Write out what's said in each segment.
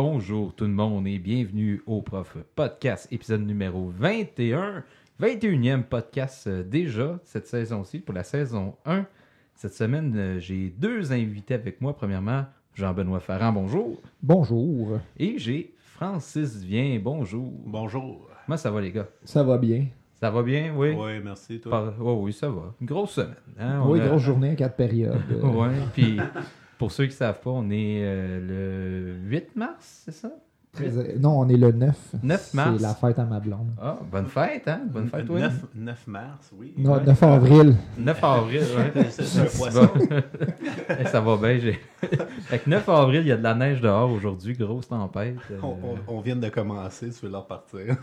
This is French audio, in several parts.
Bonjour tout le monde et bienvenue au Prof Podcast, épisode numéro 21. 21e podcast euh, déjà cette saison-ci pour la saison 1. Cette semaine, euh, j'ai deux invités avec moi. Premièrement, Jean-Benoît Farran, bonjour. Bonjour. Et j'ai Francis Vien, bonjour. Bonjour. Comment ça va les gars? Ça va bien? Ça va bien, oui? Oui, merci. Toi? Par- oh oui, ça va. Une grosse semaine. hein? Oui, a- grosse journée à quatre périodes. Ouais, puis pour ceux qui ne savent pas, on est euh, le 8 mars, c'est ça? très- Non, on est le 9. 9 mars. C'est la fête à ma blonde. Ah, bonne fête, hein? Bonne fête, toi. 9, 9 mars, oui. Non, Ouais. 9 avril. 9 avril. C'est c'est un Ça poisson. va. Eh, ça va bien. j'ai- Fait que 9 avril, il y a de la neige dehors aujourd'hui, grosse tempête. euh, On, on- on vient de commencer, tu veux leur partir.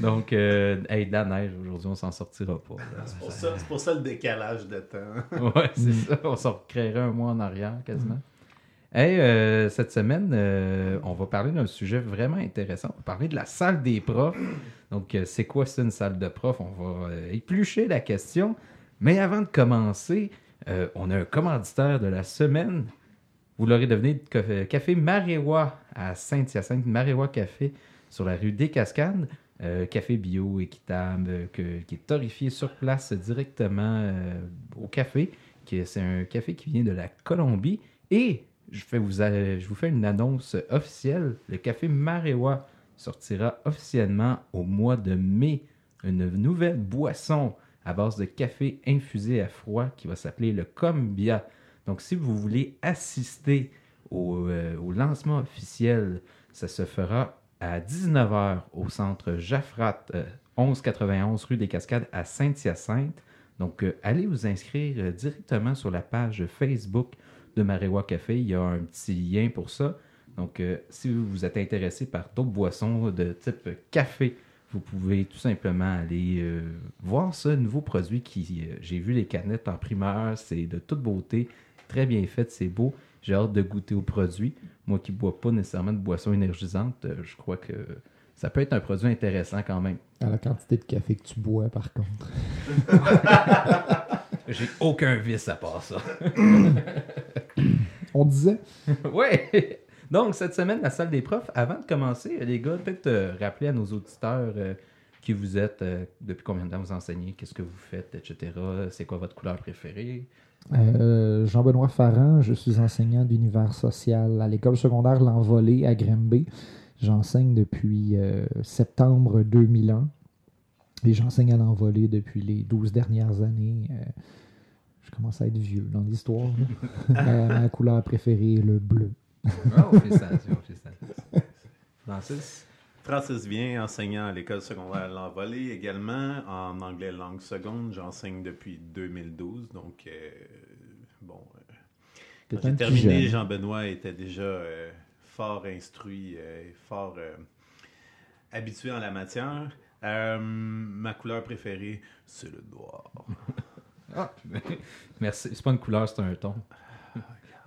Donc, euh, hey, de la neige aujourd'hui, on s'en sortira pas. C'est pour, ça- c'est pour ça le décalage de temps. Ouais, c'est ça. On s'en recréerait un mois en arrière quasiment. Hey, euh, cette semaine, euh, on va parler d'un sujet vraiment intéressant. On va parler de la salle des profs. Donc, euh, c'est quoi c'est une salle de prof? On va éplucher la question. Mais avant de commencer, on a un commanditaire de la semaine. Vous l'aurez deviné, Café- Café Maréwa à Saint-Hyacinthe, Maréwa Café sur la rue des Cascades. Euh, café bio, équitable, euh, qui est torréfié sur place directement euh, au café. C'est un café qui vient de la Colombie. Et je, fais vous, je vous fais une annonce officielle. Le café Maréwa sortira officiellement au mois de mai. Une nouvelle boisson à base de café infusé à froid qui va s'appeler le Combia. Donc, si vous voulez assister au, au lancement officiel, ça se fera à 19h au centre Jaffrat, euh, 1191 rue des Cascades à Saint-Hyacinthe. Donc, euh, allez vous inscrire euh, directement sur la page Facebook de Maréwa Café. Il y a un petit lien pour ça. Donc, euh, si vous êtes intéressé par d'autres boissons de type café, vous pouvez tout simplement aller euh, voir ce nouveau produit qui, euh, j'ai vu les canettes en primeur, c'est de toute beauté, très bien fait, c'est beau. J'ai hâte de goûter au produit. Moi qui ne bois pas nécessairement de boissons énergisantes, euh, je crois que ça peut être un produit intéressant quand même. À la quantité de café que tu bois, par contre. J'ai aucun vice à part ça. On disait, ouais! Donc, cette semaine, la salle des profs, avant de commencer, les gars, peut-être euh, rappeler à nos auditeurs euh, qui vous êtes, euh, depuis combien de temps vous enseignez, qu'est-ce que vous faites, etc. C'est quoi votre couleur préférée? Euh, Jean-Benoît Farran, je suis enseignant d'univers social à l'école secondaire L'Envolée à Grimby. J'enseigne depuis euh, septembre 2001 et j'enseigne à l'Envolée depuis les 12 dernières années. Euh, je commence à être vieux dans l'histoire. ma, ma couleur préférée est le bleu. Oh, félicitations, félicitations. Francis? Francis vient, enseignant à l'école secondaire L'Envolée également, en anglais langue seconde. J'enseigne depuis 2012, donc euh, bon. euh, quand j'ai terminé. Jean-Benoît était déjà euh, fort instruit, et fort habitué en la matière. Ma couleur préférée, c'est le noir. Ah, merci. C'est pas une couleur, c'est un ton.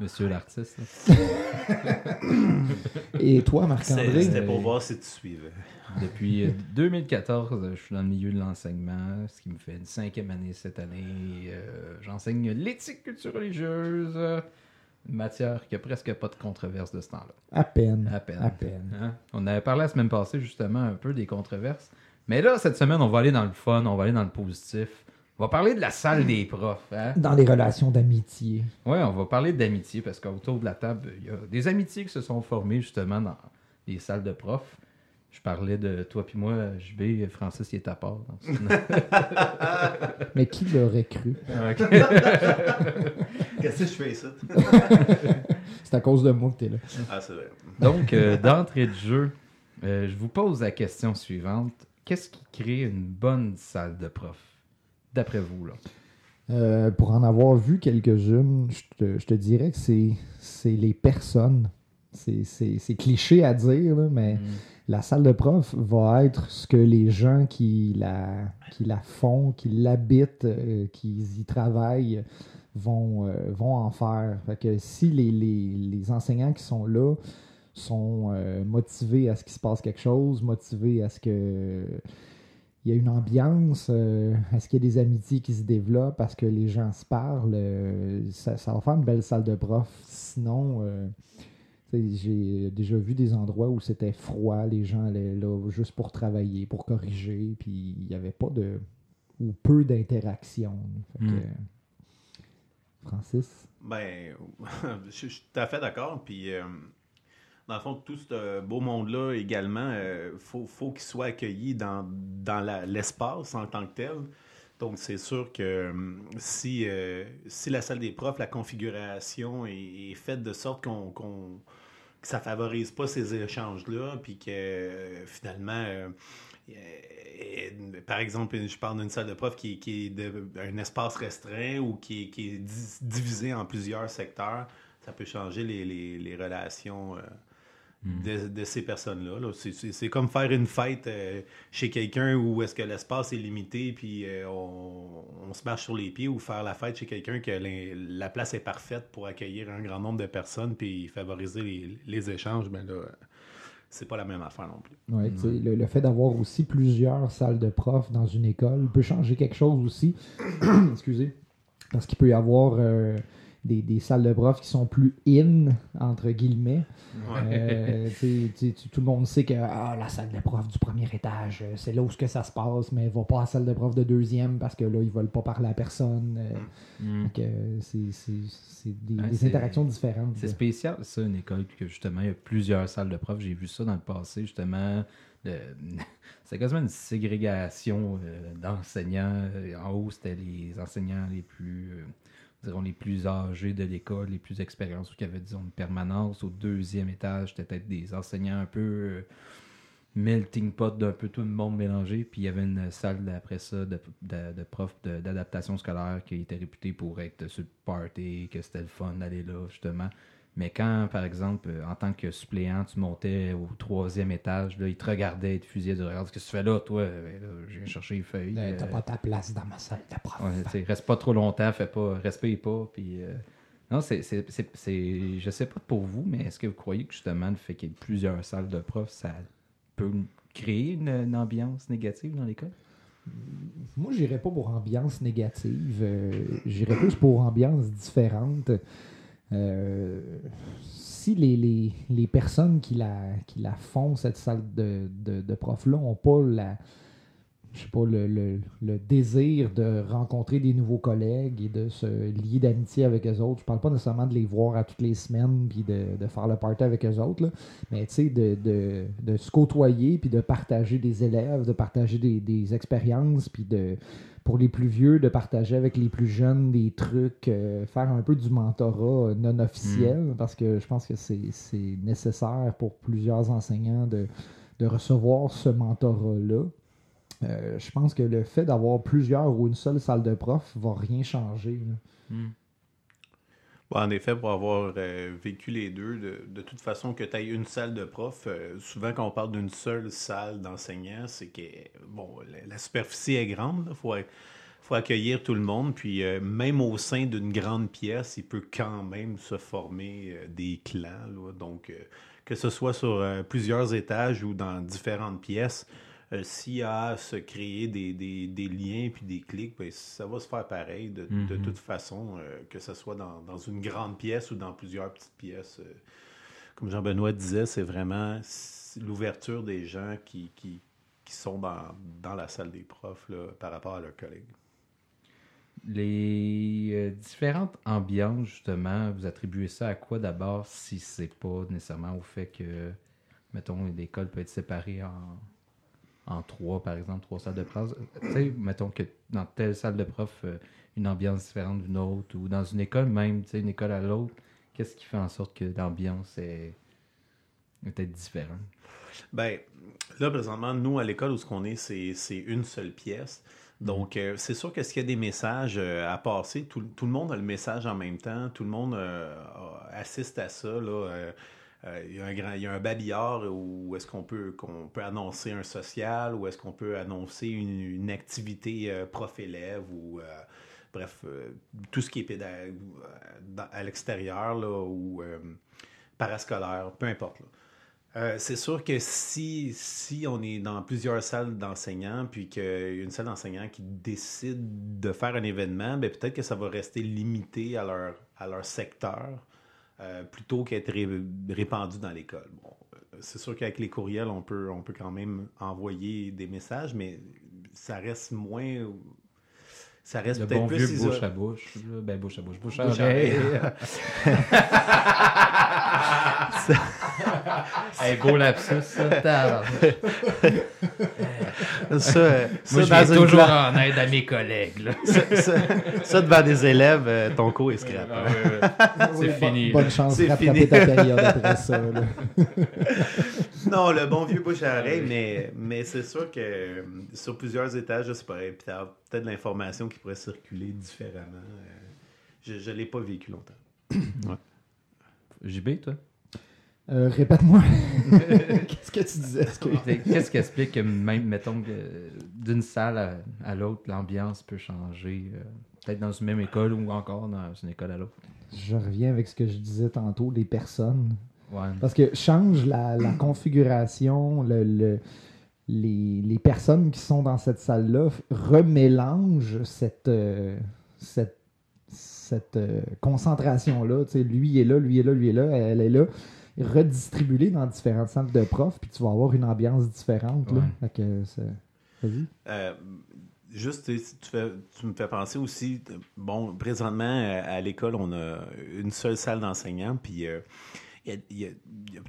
Monsieur l'artiste. Et toi, Marc-André? C'était pour euh, voir si tu suivais. Depuis euh, 2014, euh, je suis dans le milieu de l'enseignement, ce qui me fait une cinquième année cette année. Euh, J'enseigne l'éthique culture religieuse, une matière qui a presque pas de controverse de ce temps-là. À peine. À peine. À peine. Hein? On avait parlé la semaine passée justement un peu des controverses. Mais là, cette semaine, on va aller dans le fun, on va aller dans le positif. On va parler de la salle des profs. Hein? Dans les relations d'amitié. Oui, on va parler d'amitié parce qu'autour de la table, il y a des amitiés qui se sont formées justement dans les salles de profs. Je parlais de toi puis moi, JB, Francis, il est à part. dans ce- Mais qui l'aurait cru? Qu'est-ce que je fais ça? C'est à cause de moi que t'es là. Ah, c'est vrai. Donc, euh, d'entrée de jeu, euh, je vous pose la question suivante. Qu'est-ce qui crée une bonne salle de prof, d'après vous? Là? Euh, pour en avoir vu quelques-unes, je te, je te dirais que c'est les personnes. C'est- cliché à dire, là, mais la salle de prof va être ce que les gens qui la, qui la font, qui l'habitent, euh, qui y travaillent, vont, euh, vont en faire. Fait que si les, les- les enseignants qui sont là sont motivés à ce qu'il se passe quelque chose, motivés à ce que il y a une ambiance. euh, Est-ce qu'il y a des amitiés qui se développent? Parce que les gens se parlent? euh, ça, ça va faire une belle salle de prof. Sinon, euh, j'ai déjà vu des endroits où c'était froid, les gens allaient là juste pour travailler, pour corriger, puis il n'y avait pas de. ou peu d'interaction. Fait que, Mm. Francis? Ben, je je suis tout à fait d'accord. Puis, euh, dans le fond, tout ce beau monde-là également, il faut, faut qu'il soit accueilli dans, dans l'espace en tant que tel. Donc, c'est sûr que euh, si, euh, si la salle des profs, la configuration est, faite de sorte qu'on, qu'on- que ça favorise pas ces échanges-là, puis que euh, finalement, euh, euh, par exemple, je parle d'une salle de prof qui, qui est de, un espace restreint ou qui est, qui est di- divisé en plusieurs secteurs, ça peut changer les, les- relations euh, de, de ces personnes-là. là. C'est- C'est c'est comme faire une fête euh, chez quelqu'un où est-ce que l'espace est limité puis euh, on, on se marche sur les pieds ou faire la fête chez quelqu'un que la place est parfaite pour accueillir un grand nombre de personnes puis favoriser les, les échanges, ben là, c'est pas la même affaire non plus. Ouais, tu sais, le, le fait d'avoir aussi plusieurs salles de profs dans une école peut changer quelque chose aussi. Excusez. Parce qu'il peut y avoir euh, des, des salles de profs qui sont plus in, entre guillemets. Euh, tout le monde sait que ah, la salle de prof du premier étage, euh, c'est là où ce que ça se passe, mais va pas à la salle de prof de deuxième parce que là, ils veulent pas parler à personne. euh, Mm. donc, euh, c'est c'est- c'est des, Ouais, des interactions différentes. C'est spécial, ça, une école, que justement, il y a plusieurs salles de profs. J'ai vu ça dans le passé, justement. C'est quasiment une ségrégation euh, d'enseignants. En haut, c'était les enseignants les plus, euh, les plus âgés de l'école, les plus expérience, qui avaient, disons, une permanence. Au deuxième étage, c'était peut-être des enseignants un peu euh, melting pot d'un peu tout le monde mélangé. Puis il y avait une salle après ça de, de, profs d'adaptation scolaire qui était réputée pour être sur le party, que c'était le fun d'aller là, justement. Mais quand, par exemple, euh, en tant que suppléant, tu montais au troisième étage, là, ils te regardaient et te fusillaient du regard. Qu'est-ce que tu fais là, toi? Ben, là, je viens chercher les feuilles. Euh, T'as euh, pas ta place dans ma salle de prof. Ouais, reste pas trop longtemps, fais pas, respire pas. Puis, euh, non, c'est, c'est, c'est, c'est- je sais pas pour vous, mais est-ce que vous croyez que justement le fait qu'il y ait plusieurs salles de profs, ça peut créer une, une ambiance négative dans l'école? Moi, j'irais pas pour ambiance négative. euh, j'irais plus pour ambiance différente. Euh, si les, les, les personnes qui la, qui la font, cette salle de, de, de profs-là, n'ont pas la, je sais pas, le, le, le désir de rencontrer des nouveaux collègues et de se lier d'amitié avec eux autres. Je parle pas nécessairement de les voir à toutes les semaines puis de, de faire le party avec eux autres, là. mais tu sais, de, de, de se côtoyer puis de partager des élèves, de partager des, des expériences puis de pour les plus vieux, de partager avec les plus jeunes des trucs, euh, faire un peu du mentorat euh, non officiel, parce que je pense que c'est c'est nécessaire pour plusieurs enseignants de, de recevoir ce mentorat-là. Euh, je pense que le fait d'avoir plusieurs ou une seule salle de prof va rien changer. Bon, en effet, pour avoir euh, vécu les deux, de, de toute façon, que tu aies une salle de prof, euh, souvent quand on parle d'une seule salle d'enseignants, c'est que bon, la, la superficie est grande. Il faut, faut accueillir tout le monde. Puis euh, même au sein d'une grande pièce, il peut quand même se former euh, des clans. là. Donc, euh, que ce soit sur euh, plusieurs étages ou dans différentes pièces, euh, s'il y a à se créer des, des- des liens puis des clics, ben, ça va se faire pareil de, de Mhm. toute façon, euh, que ce soit dans, dans une grande pièce ou dans plusieurs petites pièces. euh. comme Jean-Benoît disait, c'est vraiment l'ouverture des gens qui, qui, qui sont dans, dans la salle des profs là, par rapport à leurs collègues. Les euh, différentes ambiances, justement, vous attribuez ça à quoi d'abord si c'est pas nécessairement au fait que, mettons, l'école peut être séparée en, en trois, par exemple, trois salles de prof. Tu sais, mettons que dans telle salle de prof, euh, une ambiance différente d'une autre, ou dans une école même, tu sais, une école à l'autre, qu'est-ce qui fait en sorte que l'ambiance est peut-être différente? Ben, là, présentement, nous, à l'école où ce qu'on est, c'est une seule pièce. Donc, euh, c'est sûr que s'il y a des messages euh, à passer, tout, tout le monde a le message en même temps, tout le monde euh, assiste à ça. Là, euh, euh, il, y a un grand, il y a un babillard où est-ce qu'on peut, annoncer un social, ou est-ce qu'on peut annoncer une, activité euh, prof-élève, ou euh, bref, euh, tout ce qui est pédag- euh, dans- à l'extérieur, ou euh, parascolaire, peu importe. Euh, c'est sûr que si, on est dans plusieurs salles d'enseignants, puis qu'il y a une salle d'enseignants qui décide de faire un événement, ben peut-être que ça va rester limité à leur secteur euh, plutôt qu'être ré- répandu dans l'école. Bon, euh, c'est sûr qu'avec les courriels, on peut, on peut quand même envoyer des messages, mais ça reste moins. Ça reste Le peut-être bon plus vieux bouche à bouche. Ben, bouche à bouche. Bouche à oreille. hey, beau lapsus, ça. Ça, euh, ça, Moi, je une toujours classe- en aide à mes collègues. Là. ça, ça- ça, devant des élèves, euh, ton cours est scrap. Ah, hein. ouais, ouais. Oui, C'est fini. Bonne chance C'est de rattraper fini. ta période après ça. là. Non, le bon vieux bouche à oreille, mais, mais c'est sûr que euh, sur plusieurs étages, sais pas, puis t'as peut-être de l'information qui pourrait circuler différemment. Je ne l'ai pas vécu longtemps. JB, toi? Euh, Répète-moi. Qu'est-ce que tu disais? Qu'est-ce qui explique que même, mettons, d'une salle à, à l'autre, l'ambiance peut changer? euh, Peut-être dans une même école ou encore dans une école à l'autre? Je reviens avec ce que je disais tantôt, les personnes. Ouais. Parce que change la, la configuration, le, le- les, les personnes qui sont dans cette salle-là remélangent cette, euh, cette, cette concentration-là. Lui est là, lui est là, lui est là, elle est là. Redistribuée dans différentes salles de profs, puis tu vas avoir une ambiance différente. Là. Ouais. Fait que c'est- Vas-y. Euh, juste, tu, fais- me fais penser aussi, bon, présentement, à l'école, on a une seule salle d'enseignants, puis euh, il y a,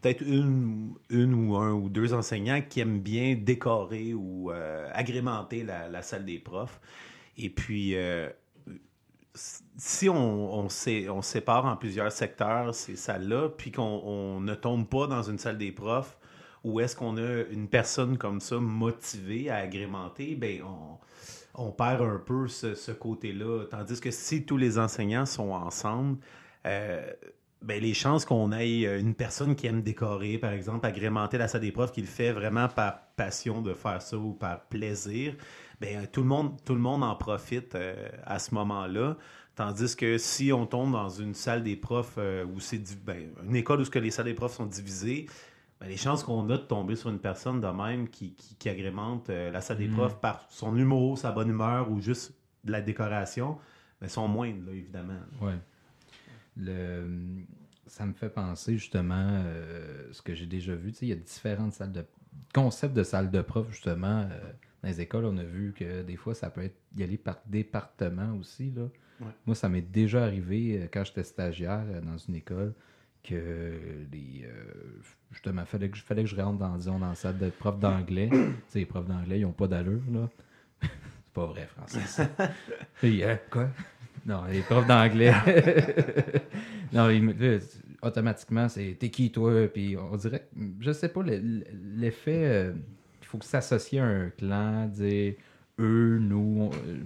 peut-être une, une ou un ou deux enseignants qui aiment bien décorer ou euh, agrémenter la, la salle des profs. Et puis, euh, si on, on, sé- on sépare en plusieurs secteurs ces salles-là, puis qu'on on ne tombe pas dans une salle des profs où est-ce qu'on a une personne comme ça motivée à agrémenter, ben on, perd un peu ce, côté-là. Tandis que si tous les enseignants sont ensemble, euh, ben les chances qu'on ait une personne qui aime décorer, par exemple, agrémenter la salle des profs, qui le fait vraiment par passion de faire ça ou par plaisir, ben tout le monde, tout le monde en profite euh, à ce moment-là. Tandis que si on tombe dans une salle des profs euh, où c'est ben, une école où ce que les salles des profs sont divisées, ben, les chances qu'on a de tomber sur une personne de même qui, qui, qui agrémente euh, la salle des Mm. profs par son humour, sa bonne humeur ou juste de la décoration, ben, sont moindres, là, évidemment. Ouais. Le, ça me fait penser justement euh, ce que j'ai déjà vu. Tu sais, il y a différentes salles de concepts de salles de prof justement. Euh, dans les écoles, on a vu que des fois, ça peut être y aller par département aussi. Là. Ouais. Moi, ça m'est déjà arrivé euh, quand j'étais stagiaire euh, dans une école que les euh, justement fallait que, je- fallait que je rentre dans, disons, dans la salle de prof d'anglais. tu sais, les profs d'anglais, ils n'ont pas d'allure, là. C'est pas vrai, Francis. Hein, quoi? Non, les profs d'anglais. non, ils automatiquement, c'est t'es qui toi? Puis on dirait, je sais pas, le- l'effet, euh, faut que s'associer à un clan, dire eux, nous. on- euh,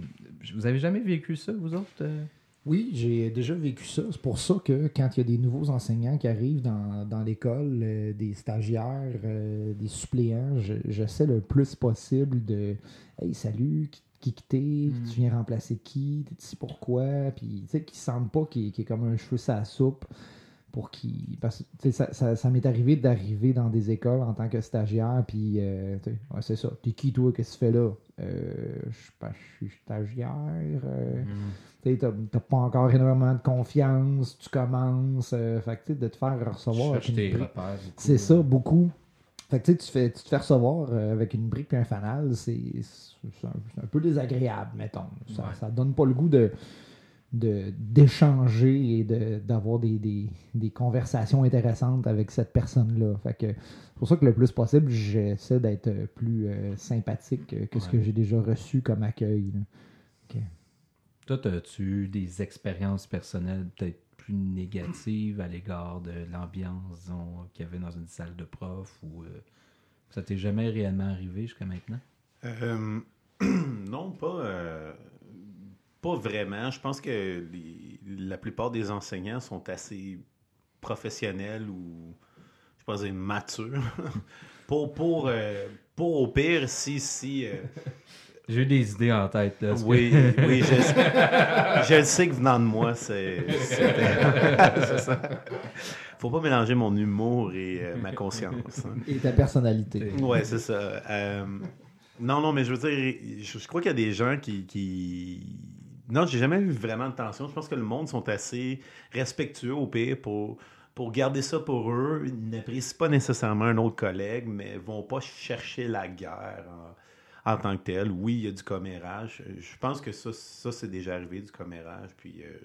vous avez jamais vécu ça, vous autres? euh? Oui, j'ai déjà vécu ça. C'est pour ça que quand il y a des nouveaux enseignants qui arrivent dans, dans l'école, euh, des stagiaires, euh, des suppléants, je- j'essaie le plus possible de Hey, salut, qui, qui que t'es, Mm. tu viens remplacer qui, t'es ici pourquoi, puis tu sais, qu'ils sentent pas qu'il qu'il est comme un cheveu sa soupe. Pour qu'ils. Parce que ça, ça, ça m'est arrivé d'arriver dans des écoles en tant que stagiaire, puis euh, ouais, c'est ça. T'es qui toi, qu'est-ce que tu fais là? Euh, je sais pas, je suis stagiaire. euh, tu sais, t'as pas encore énormément de confiance, tu commences. euh, fait que, de te faire recevoir. C'est ça, beaucoup. Fait que, tu fais, tu te fais recevoir avec une brique et un fanal, c'est c'est un, un peu désagréable, mettons. Ça, Ouais. ça donne pas le goût de de- d'échanger et de- d'avoir des, des- des conversations intéressantes avec cette personne-là. Fait que c'est pour ça que le plus possible, j'essaie d'être euh, plus euh, sympathique que ce Ouais. que j'ai déjà reçu comme accueil. Toi, as-tu eu des expériences personnelles peut-être plus négatives à l'égard de l'ambiance qu'il y avait dans une salle de prof ou euh, ça t'est jamais réellement arrivé jusqu'à maintenant? Euh, non, pas, euh, pas vraiment. Je pense que les- la plupart des enseignants sont assez professionnels ou, je pense, dire, matures. pour, pour, euh, pour au pire, si, si, euh, J'ai eu des idées en tête. Là, que- oui, oui, je, je le sais que venant de moi, c'est c'est- c'est ça. faut pas mélanger mon humour et euh, ma conscience. hein. Et ta personnalité. Ouais, c'est ça. Euh, non, non, mais je veux dire, je, je crois qu'il y a des gens qui. qui... Non, j'ai jamais eu vraiment de tension. Je pense que le monde sont assez respectueux au pire pour, pour garder ça pour eux. Ils n'apprécient pas nécessairement un autre collègue, mais vont pas chercher la guerre en, en tant que tel. Oui, il y a du commérage. Je pense que ça, ça c'est déjà arrivé, du commérage. Puis. euh,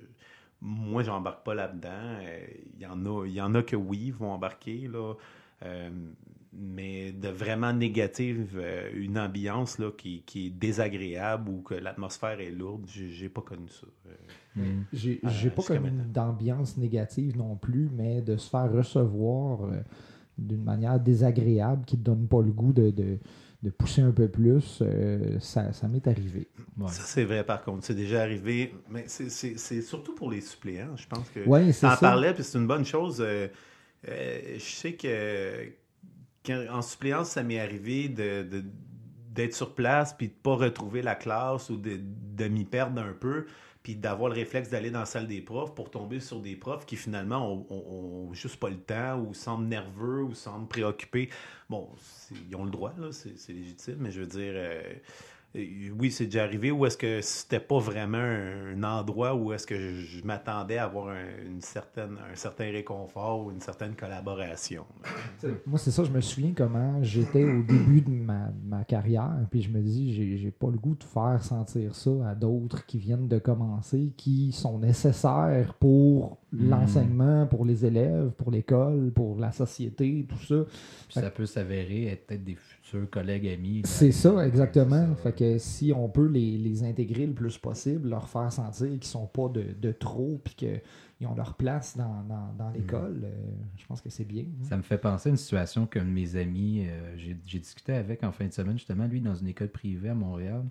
moi, j'embarque pas là-dedans. Euh, Il y, en a, y en a que oui, vont embarquer, là. Euh, mais de vraiment négative, euh, une ambiance là, qui, qui est désagréable ou que l'atmosphère est lourde, j'ai pas connu ça. Euh, Mm. J'ai Euh, j'ai pas maintenant. d'ambiance négative non plus, mais de se faire recevoir euh, d'une manière désagréable qui te donne pas le goût de, de, de pousser un peu plus, euh, ça, ça m'est arrivé. Ouais. Ça, c'est vrai, par contre. C'est déjà arrivé. Mais c'est- c'est c'est surtout pour les suppléants. Je pense que. Oui, c'est T'en ça. parlais, puis c'est une bonne chose. Euh, euh, je sais que en suppléance, ça m'est arrivé de, d'être sur place puis de pas retrouver la classe ou de, de m'y perdre un peu puis d'avoir le réflexe d'aller dans la salle des profs pour tomber sur des profs qui finalement ont, juste pas le temps ou semblent nerveux ou semblent préoccupés. Bon, ils ont le droit, là, c'est, légitime, mais je veux dire, euh, oui, c'est déjà arrivé ou est-ce que c'était pas vraiment un, endroit où est-ce que je, m'attendais à avoir un, une certaine, un certain réconfort ou une certaine collaboration? Moi, c'est ça, je me souviens comment j'étais au début de ma, carrière, puis je me dis, j'ai j'ai pas le goût de faire sentir ça à d'autres qui viennent de commencer, qui sont nécessaires pour Mhm. l'enseignement, pour les élèves, pour l'école, pour la société, tout ça. Puis ça peut s'avérer être peut-être des futurs collègues amis. C'est ça, exactement. C'est ça. Fait que si on peut les, les intégrer le plus possible, leur faire sentir qu'ils sont pas de, de trop, puis qu'ils ont leur place dans, dans, dans l'école, euh, je pense que c'est bien. hein. Ça me fait penser à une situation qu'un de mes amis, euh, j'ai j'ai discuté avec en fin de semaine, justement, lui, dans une école privée à Montréal.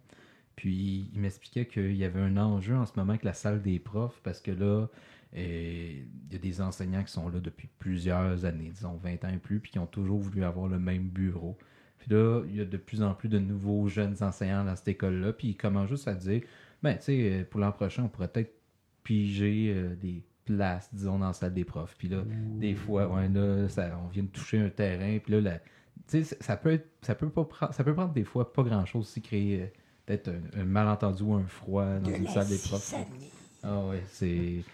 Puis il m'expliquait qu'il y avait un enjeu en ce moment avec la salle des profs, parce que là, euh, il y a des enseignants qui sont là depuis plusieurs années, disons 20 ans et plus, puis qui ont toujours voulu avoir le même bureau. Puis là, il y a de plus en plus de nouveaux jeunes enseignants dans cette école-là, puis ils commencent juste à dire, ben, tu sais, euh, pour l'an prochain, on pourrait peut-être piger euh, des places, disons, dans la salle des profs. Puis là, des fois, ouais, là, ça, on vient de toucher un terrain, puis là, la- tu sais, ça peut être, ça peut pas prendre, ça peut prendre des fois pas grand-chose si créer euh, peut-être un, un malentendu ou un froid dans une salle des profs. Ah ouais, c'est,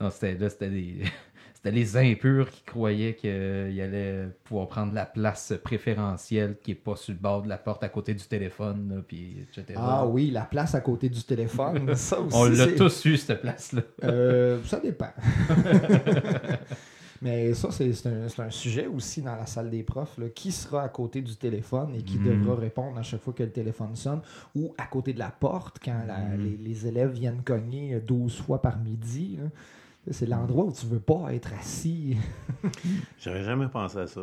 non, c'était là, c'était des, c'était les impurs qui croyaient qu'ils allaient pouvoir prendre la place préférentielle qui est pas sur le bord de la porte à côté du téléphone, là, puis etc. Ah oui, la place à côté du téléphone, ça aussi. On l'a tous eu cette place-là. Euh, ça dépend. Mais ça, c'est c'est un, un sujet aussi dans la salle des profs. là. Qui sera à côté du téléphone et qui Mhm. devra répondre à chaque fois que le téléphone sonne ou à côté de la porte quand la- Mhm. les, les élèves viennent cogner 12 fois par midi. là. C'est l'endroit où tu veux pas être assis. J'aurais jamais pensé à ça.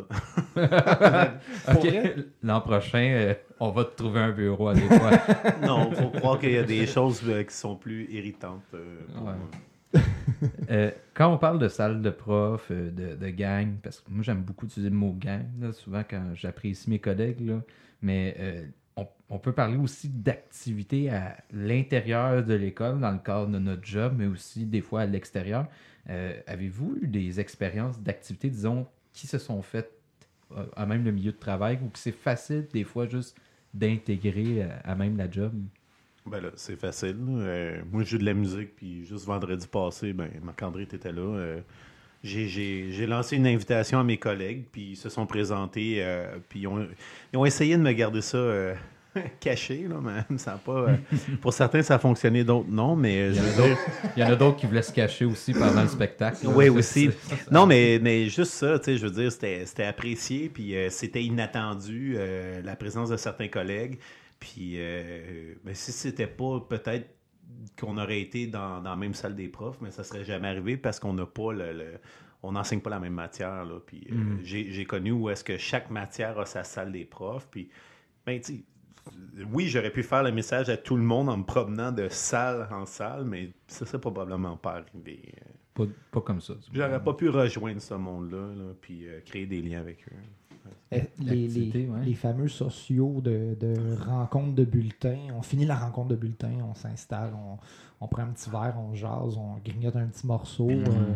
L'an prochain, euh, on va te trouver un bureau à des fois. non, faut croire qu'il y a des choses euh, qui sont plus irritantes. euh, pour Ouais. moi. Euh, quand on parle de salle de prof, de, de gang, parce que moi j'aime beaucoup utiliser le mot gang, là, souvent quand j'apprécie mes collègues, là, mais euh, on, peut parler aussi d'activités à l'intérieur de l'école, dans le cadre de notre job, mais aussi des fois à l'extérieur. Euh, Avez-vous eu des expériences d'activités, disons, qui se sont faites euh, à même le milieu de travail ou que c'est facile des fois juste d'intégrer à, à même la job? Ben là, c'est facile. Euh, moi, joue de la musique, puis juste vendredi passé, ben, Marc-André était là. Euh, j'ai- J'ai j'ai lancé une invitation à mes collègues, puis ils se sont présentés, euh, puis ils ont, ils ont essayé de me garder ça euh, caché, là, mais ça pas... euh, pour certains, ça a fonctionné, d'autres non, mais Il y en a d'autres- il y en a d'autres qui voulaient se cacher aussi pendant le spectacle. là. Oui, aussi. ça- Non, mais, mais juste ça, tu sais, je veux dire, c'était c'était apprécié, puis c'était inattendu, la présence de certains collègues. Puis, euh, ben, si c'était pas peut-être qu'on aurait été dans, dans la même salle des profs, mais ça serait jamais arrivé parce qu'on n'a pas le, le- on n'enseigne pas la même matière. Là, puis, euh, Mhm. j'ai j'ai connu où est-ce que chaque matière a sa salle des profs. Puis, ben, oui, j'aurais pu faire le message à tout le monde en me promenant de salle en salle, mais ça serait probablement pas arrivé. Euh, Pas, pas comme ça. J'aurais pas pu rejoindre ce monde-là, là, puis euh, créer des liens avec eux. Eh, Les, les, L'activité, ouais. les fameux sociaux de, de rencontres de bulletins. On finit la rencontre de bulletins, on s'installe, on, on prend un petit verre, on jase, on grignote un petit morceau. Mhm. euh,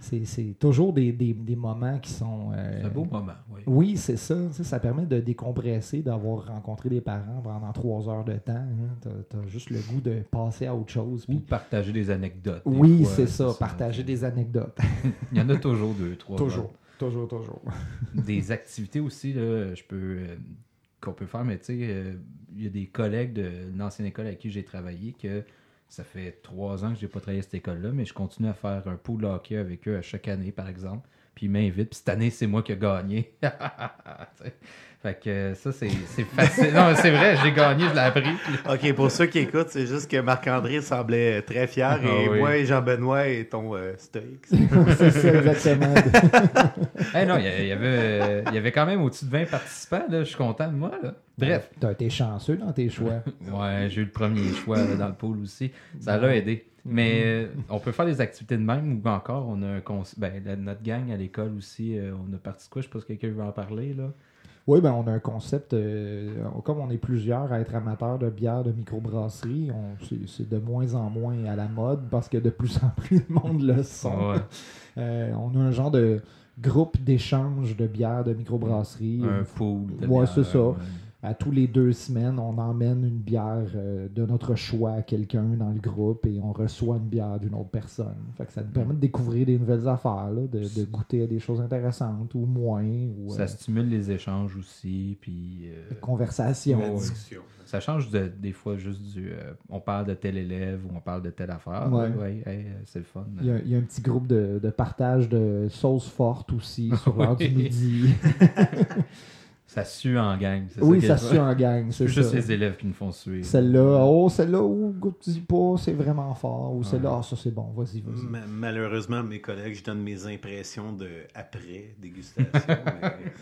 c'est toujours des, des- des moments qui sont. euh, C'est un beau moment, oui. Oui, c'est ça. Tu ça permet de décompresser, d'avoir rencontré des parents pendant trois heures de temps. hein. T'as as juste le goût de passer à autre chose. Ou partager des anecdotes. des Oui, c'est ça. Partager des anecdotes. Il y en a toujours deux, trois. toujours. Toujours, toujours. des activités aussi, là, je peux, euh, qu'on peut faire, mais tu sais, euh, il y a des collègues de l'ancienne école avec qui j'ai travaillé que ça fait trois ans que j'ai pas travaillé à cette école-là, mais je continue à faire un pool hockey avec eux à chaque année, par exemple. Puis ils m'invitent, puis cette année, c'est moi qui ai gagné. Fait que ça, c'est c'est facile. Non, mais c'est vrai, j'ai gagné, je l'ai appris. Ok, pour ceux qui écoutent, c'est juste que Marc-André semblait très fier et Ah oui. moi et Jean-Benoît étant euh, stoïques. c'est ça, exactement. Eh non, il y avait, euh, il y avait quand même au-dessus de 20 participants, là. je suis content de moi. Là. Bref, T'as été chanceux dans tes choix. Ouais, j'ai eu le premier choix là, dans le pool aussi. Ça l'a aidé. Mais euh, on peut faire des activités de même ou encore on a un ben, la- notre gang à l'école aussi, euh, on a parti de quoi? Je sais pas si quelqu'un veut en parler là. Oui, ben on a un concept, euh, comme on est plusieurs à être amateurs de bière de microbrasserie, on- c'est de moins en moins à la mode parce que de plus en plus de monde le sont. Ouais. Euh, on a un genre de groupe d'échange de bière de microbrasserie. Un pool. de Ouais, c'est ça. ouais. À tous les deux semaines, on emmène une bière euh, de notre choix à quelqu'un dans le groupe et on reçoit une bière d'une autre personne. Fait que ça nous permet de découvrir des nouvelles affaires, là, de, de goûter à des choses intéressantes ou moins, ou Ça euh, stimule les échanges aussi. Puis, euh. La discussion. ça change de- des fois juste du. euh, on parle de tel élève ou on parle de telle affaire. Ouais. Ouais, hey, euh, c'est le fun. Il y, a, il y a un petit groupe de, de partage de sauce forte aussi sur l'heure du midi. Ça sue en gang. c'est oui, ça fait fun. en gang, c'est juste ça. les élèves qui nous font suer. Celle-là, oh, celle-là, oh, goûte-y pas, c'est vraiment fort. Ou Ouais. celle-là, ah, ça c'est bon, vas-y, vas-y. Ma- malheureusement, mes collègues, je donne mes impressions de après dégustation. mais-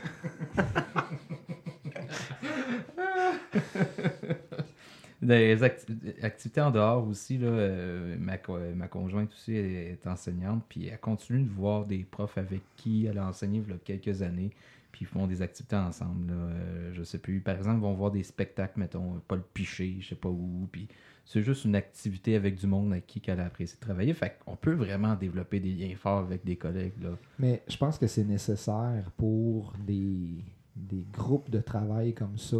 Des acti- activités en dehors aussi, là, euh, ma, co- ma conjointe aussi est enseignante, puis elle continue de voir des profs avec qui elle a enseigné il y a quelques années, puis font des activités ensemble. Là, euh, je sais plus, par exemple, ils vont voir des spectacles, mettons, Paul Piché, je sais pas où, puis c'est juste une activité avec du monde avec qui qu'elle a apprécié de travailler. Fait qu'on peut vraiment développer des liens forts avec des collègues. Là. Mais je pense que c'est nécessaire pour des, des groupes de travail comme ça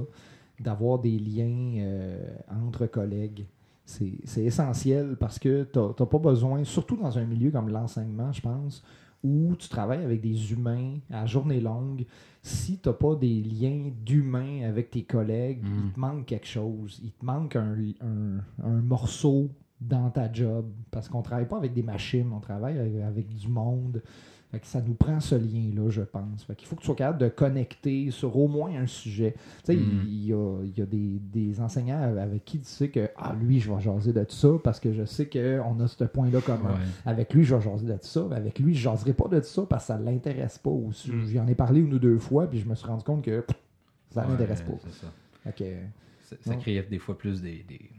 d'avoir des liens euh, entre collègues. C'est essentiel parce que tu n'as pas besoin, surtout dans un milieu comme l'enseignement, je pense, où tu travailles avec des humains à journée longue. Si tu n'as pas des liens d'humains avec tes collègues, Mm. il te manque quelque chose. Il te manque un, un- un morceau dans ta job. Parce qu'on travaille pas avec des machines, on travaille avec, avec du monde. Fait que ça nous prend ce lien-là, je pense. Fait qu'il faut que tu sois capable de connecter sur au moins un sujet. Tu sais, Mm. il y a, il y a des, des enseignants avec qui tu sais que ah, lui, je vais jaser de ça parce que je sais qu'on a ce point-là commun. Ouais. Avec lui, je vais jaser de ça. mais Avec lui, je jaserai pas de ça parce que ça l'intéresse pas. Ou Mm. J'en ai parlé une ou deux fois, puis je me suis rendu compte que pff, ça Ouais, l'intéresse pas. ça. Ça, ça crée des fois plus des, des-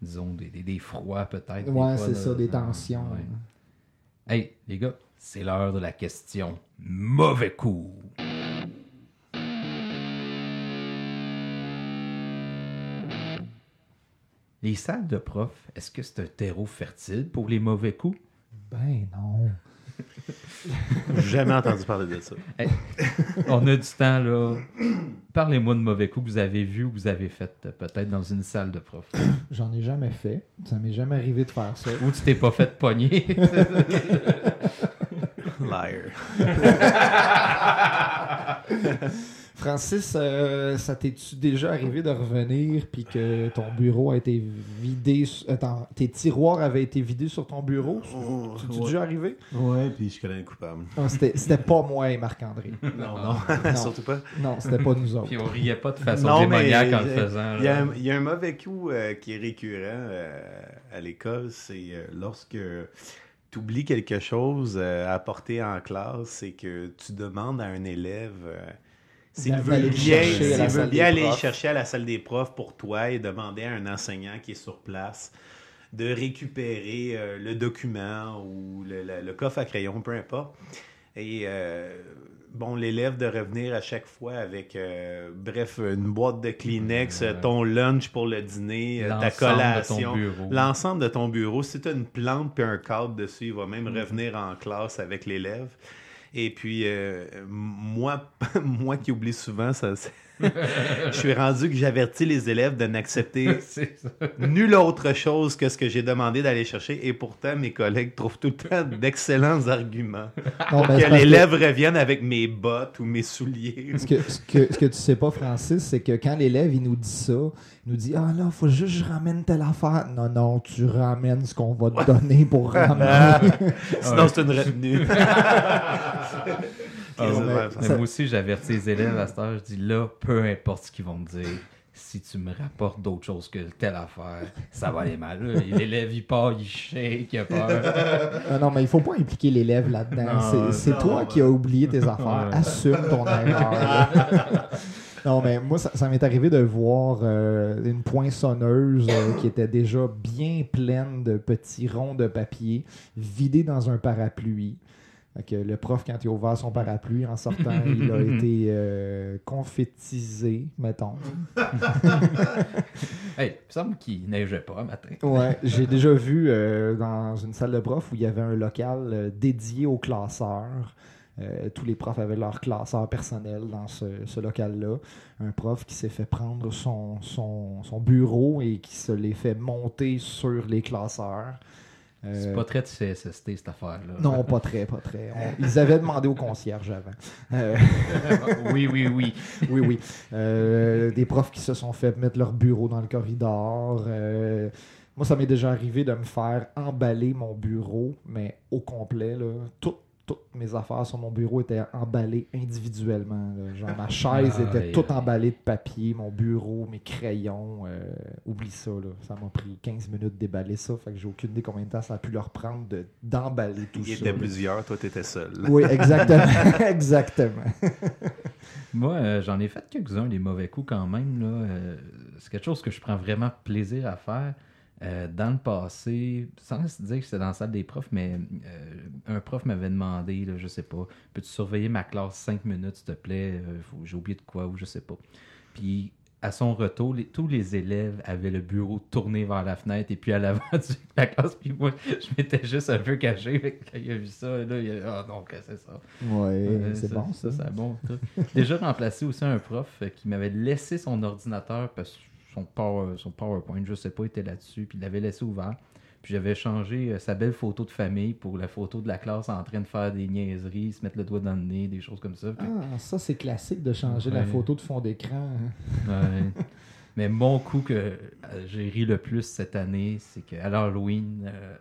disons, des, des, des froids peut-être. ouais, c'est ça, des tensions. Ouais. Hey, les gars, c'est l'heure de la question. Mauvais coup. Les salles de prof, est-ce que c'est un terreau fertile pour les mauvais coups? Ben non. Jamais entendu parler de ça. On a du temps, là. Parlez-moi de mauvais coups que vous avez vus ou que vous avez fait peut-être dans une salle de prof. J'en ai jamais fait. Ça m'est jamais arrivé de faire ça. Ou tu t'es pas fait pogner. Liar. Francis, euh, ça t'es-tu déjà arrivé de revenir puis que ton bureau a été vidé, attends, tes tiroirs avaient été vidés sur ton bureau? Oh, ouais. déjà arrivé? Ouais, puis je connais le coupable. Ah, c'était, pas moi et Marc-André. Non, non, Non. surtout pas? Non, c'était pas nous autres. Puis on riait pas de façon Non, mais démoniaque en le faisant. Il y, a un, il y a un mauvais coup euh, qui est récurrent euh, à l'école, c'est euh, lorsque tu oublies quelque chose euh, à apporter en classe, c'est que tu demandes à un élève euh, s'il veut bien, s'il veut bien aller profs. chercher à la salle des profs pour toi et demander à un enseignant qui est sur place de récupérer euh, le document ou le, le- le coffre à crayon, peu importe. Et euh, bon, l'élève de revenir à chaque fois avec, euh, bref, une boîte de Kleenex, ton lunch pour le dîner, euh, ta L'ensemble de ton collation. bureau. L'ensemble de ton bureau. Si tu as une plante puis un cadre dessus, il va même Mm. revenir en classe avec l'élève. Et puis, euh, moi, moi qui oublie souvent, ça, c'est- je suis rendu que j'avertis les élèves de n'accepter nulle autre chose que ce que j'ai demandé d'aller chercher. Et pourtant, mes collègues trouvent tout le temps d'excellents arguments. Non, ben, que l'élève revienne avec mes bottes ou mes souliers. Ce que, ce, que, ce que tu sais pas, Francis, c'est que quand l'élève il nous dit ça, il nous dit Ah là, faut juste que je ramène telle affaire. Non, non, tu ramènes ce qu'on va te donner pour ramener. Sinon, c'est une retenue. Ah, mais- ça moi aussi, j'avertis les élèves à cette heure. Je dis là, peu importe ce qu'ils vont me dire, si tu me rapportes d'autres choses que telle affaire, ça va aller mal. L'élève, il part, il shake, il a peur. non, non, mais il faut pas impliquer l'élève là-dedans. C'est- toi qui as oublié tes affaires. Ouais. Assume ton erreur. Non, mais moi, ça, ça m'est arrivé de voir euh, une poinçonneuse euh, qui était déjà bien pleine de petits ronds de papier vidés dans un parapluie. Que le prof, quand il a ouvert son parapluie en sortant, il a été euh, confétisé, mettons. Hey, il me semble qu'il neigeait pas matin. Ouais, j'ai déjà vu euh, dans une salle de prof où il y avait un local euh, dédié aux classeurs. Euh, tous les profs avaient leur classeur personnel dans ce, ce local-là. Un prof qui s'est fait prendre son, son, son bureau et qui se l'est fait monter sur les classeurs. Euh, C'est pas très de CSST, cette affaire-là. Non, pas très, pas très. On- ils avaient demandé au concierge avant. Euh, oui, oui, oui. oui, oui. Euh, des profs qui se sont fait mettre leur bureau dans le corridor. Euh, moi, ça m'est déjà arrivé de me faire emballer mon bureau, mais au complet. Là, Tout- toutes mes affaires sur mon bureau étaient emballées individuellement. là. Genre, ma chaise Aïe, était toute emballée de papier, mon bureau, mes crayons. euh, oublie ça. Là. Ça m'a pris 15 minutes d'éballer ça. Fait que j'ai aucune idée combien de temps ça a pu leur prendre de- d'emballer tout Il ça. était là. plusieurs, toi, t'étais seul. Oui, exactement. exactement. Moi, euh, j'en ai fait quelques-uns, des mauvais coups quand même. là. Euh, c'est quelque chose que je prends vraiment plaisir à faire. Euh, dans le passé, sans se dire que c'était dans la salle des profs, mais euh, un prof m'avait demandé, là, je sais pas, peux-tu surveiller ma classe 5 minutes, s'il te plaît? Euh, J'ai oublié de quoi ou je sais pas. Puis à son retour, les- tous les élèves avaient le bureau tourné vers la fenêtre et puis à l'avant de la classe. Puis moi, je m'étais juste un peu caché. Fait que quand il a vu ça, là, il a Ah non, que c'est ça? Ouais, Euh, c'est bon ça. ça. c'est bon. Déjà remplacé aussi un prof qui m'avait laissé son ordinateur parce que son, power- son PowerPoint, je sais pas, était là-dessus, puis il l'avait laissé ouvert. Puis j'avais changé euh, sa belle photo de famille pour la photo de la classe en train de faire des niaiseries, se mettre le doigt dans le nez, des choses comme ça. Puis- Ah, ça c'est classique de changer la photo de fond d'écran. hein. Ouais. Mais mon coup que euh, j'ai ri le plus cette année, c'est qu'à l'Halloween, euh,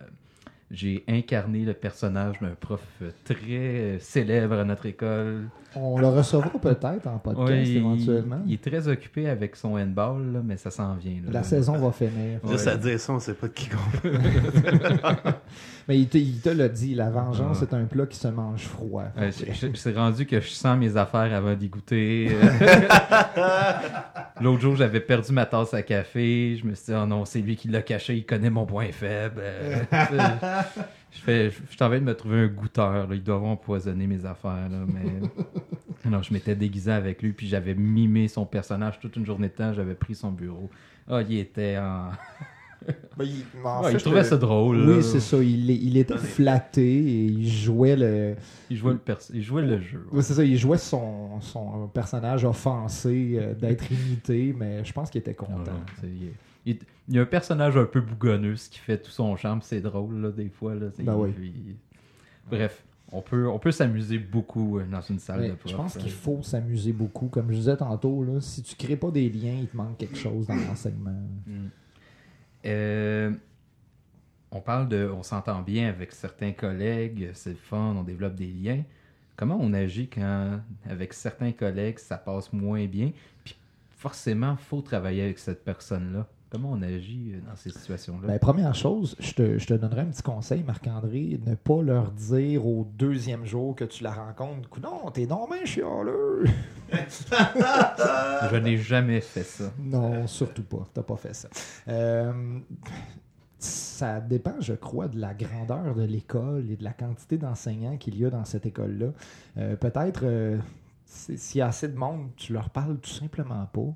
j'ai incarné le personnage d'un prof euh, très euh, célèbre à notre école. On le recevra peut-être en podcast Ouais, éventuellement. Il, est très occupé avec son handball, là, mais ça s'en vient. là. La saison va finir. Ouais. Juste à dire ça, on sait pas de qui qu'on Mais il te, il te l'a dit, la vengeance Ah. c'est un plat qui se mange froid. Je- C'est rendu que je sens mes affaires avant d'y goûter. L'autre jour, j'avais perdu ma tasse à café. Je me suis dit, oh non, c'est lui qui l'a caché, il connaît mon point faible. Je fais, je suis en train de me trouver un goûteur. là. Il doit avoir empoisonné mes affaires. Là, mais non, je m'étais déguisé avec lui, puis j'avais mimé son personnage toute une journée de temps. J'avais pris son bureau. Ah, il était en. Ben, il, en Ouais, fait, il trouvait euh, ça drôle. là. Oui, c'est ça. Il, est- il était flatté et il jouait le. Il jouait le, pers- il jouait le jeu. ouais. Oui, c'est ça. Il jouait son, son personnage offensé euh, d'être imité, mais je pense qu'il était content. il, il- il y a un personnage un peu bougonneux, ce qui fait tout son charme. C'est drôle, là, des fois. Là, Ben oui. il- Bref, on peut, on peut s'amuser beaucoup euh, dans une salle de prof. je pense euh. qu'il faut s'amuser beaucoup. Comme je disais tantôt, là, si tu crées pas des liens, il te manque quelque chose dans l'enseignement. Mm. Euh, on parle de. On s'entend bien avec certains collègues, c'est le fun, on développe des liens. Comment on agit quand, avec certains collègues, ça passe moins bien? Puis forcément, il faut travailler avec cette personne-là. Comment on agit euh, dans ces situations-là? Ben, première chose, je te, je te donnerais un petit conseil, Marc-André, ne pas leur dire au deuxième jour que tu la rencontres, non, t'es non ben chialeux. Je n'ai jamais fait ça. Non, surtout pas. T'as pas fait ça. Euh, ça dépend, je crois, de la grandeur de l'école et de la quantité d'enseignants qu'il y a dans cette école-là. Euh, Peut-être, euh, si- s'il y a assez de monde, tu leur parles tout simplement pas.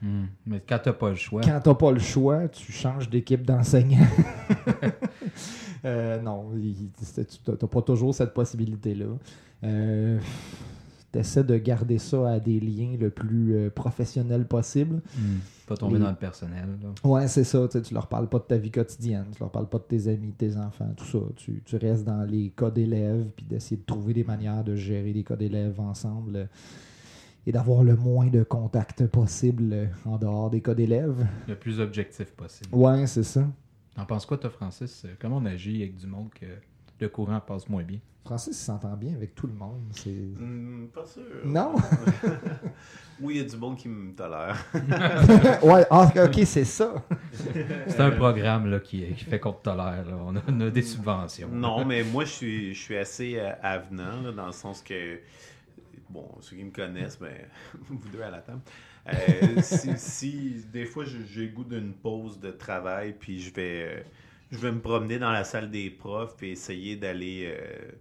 Hmm. Mais quand t'as pas le choix, Quand t'as pas le choix, tu changes d'équipe d'enseignants. Euh, non, n'as pas toujours cette possibilité-là. Euh, T'essaies de garder ça à des liens le plus euh, professionnels possible. hmm, pas tomber dans le personnel. là. Ouais, c'est ça. Tu tu leur parles pas de ta vie quotidienne, tu leur parles pas de tes amis, de tes enfants, tout ça. Tu, tu restes dans les cas d'élèves, puis d'essayer de trouver des manières de gérer les cas d'élèves ensemble euh, et d'avoir le moins de contact possible en dehors des cas d'élèves. Le plus objectif possible. Ouais, c'est ça. T'en penses quoi, toi, Francis? Euh, Comment on agit avec du monde que le courant passe moins bien? Francis il s'entend bien avec tout le monde. C'est... Hmm, pas sûr. Non? oui, il y a du monde qui me tolère. ouais, ah, ok, c'est ça. C'est un programme là, qui, qui fait qu'on te tolère. là. On, a, on a des subventions. Non, mais moi, je suis, je suis assez euh, avenant, là, dans le sens que, bon, ceux qui me connaissent, mais vous deux à la table, euh, si, si des fois j'ai le goût d'une pause de travail, puis je vais, euh, je vais me promener dans la salle des profs et essayer d'aller euh,